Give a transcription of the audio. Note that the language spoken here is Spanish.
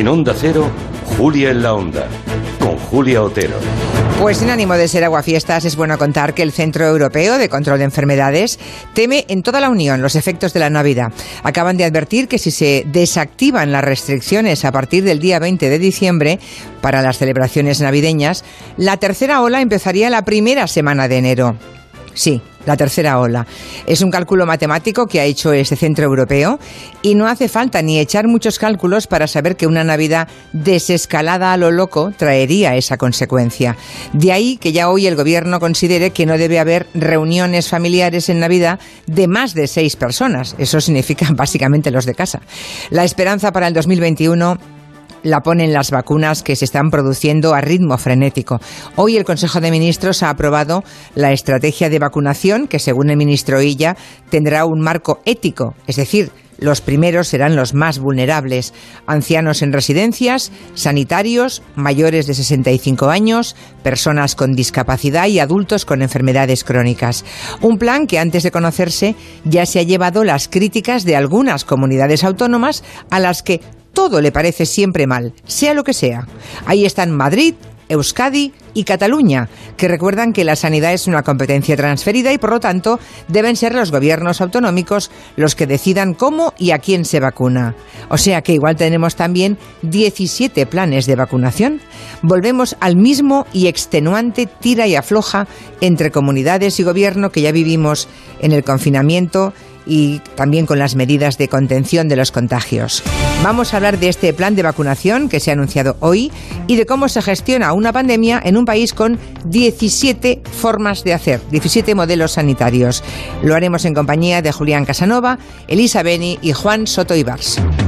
En Onda Cero, Julia en la Onda, con Julia Otero. Pues sin ánimo de ser aguafiestas, es bueno contar que el Centro Europeo de Control de Enfermedades teme en toda la Unión los efectos de la Navidad. Acaban de advertir que si se desactivan las restricciones a partir del día 20 de diciembre para las celebraciones navideñas, la tercera ola empezaría la primera semana de enero. Sí, la tercera ola. Es un cálculo matemático que ha hecho este centro europeo y no hace falta ni echar muchos cálculos para saber que una Navidad desescalada a lo loco traería esa consecuencia. De ahí que ya hoy el gobierno considere que no debe haber reuniones familiares en Navidad de más de seis personas. Eso significa básicamente los de casa. La esperanza para el 2021 la ponen las vacunas que se están produciendo a ritmo frenético. Hoy el Consejo de Ministros ha aprobado la estrategia de vacunación que, según el ministro Illa, tendrá un marco ético, es decir, los primeros serán los más vulnerables, ancianos en residencias, sanitarios, mayores de 65 años, personas con discapacidad y adultos con enfermedades crónicas. Un plan que antes de conocerse ya se ha llevado las críticas de algunas comunidades autónomas a las que todo le parece siempre mal, sea lo que sea. Ahí están Madrid, Euskadi y Cataluña, que recuerdan que la sanidad es una competencia transferida y por lo tanto deben ser los gobiernos autonómicos los que decidan cómo y a quién se vacuna. O sea que igual tenemos también 17 planes de vacunación. Volvemos al mismo y extenuante tira y afloja entre comunidades y gobierno que ya vivimos en el confinamiento y también con las medidas de contención de los contagios. Vamos a hablar de este plan de vacunación que se ha anunciado hoy y de cómo se gestiona una pandemia en un país con 17 formas de hacer, 17 modelos sanitarios. Lo haremos en compañía de Julián Casanova, Elisa Beni y Juan Soto Ibars.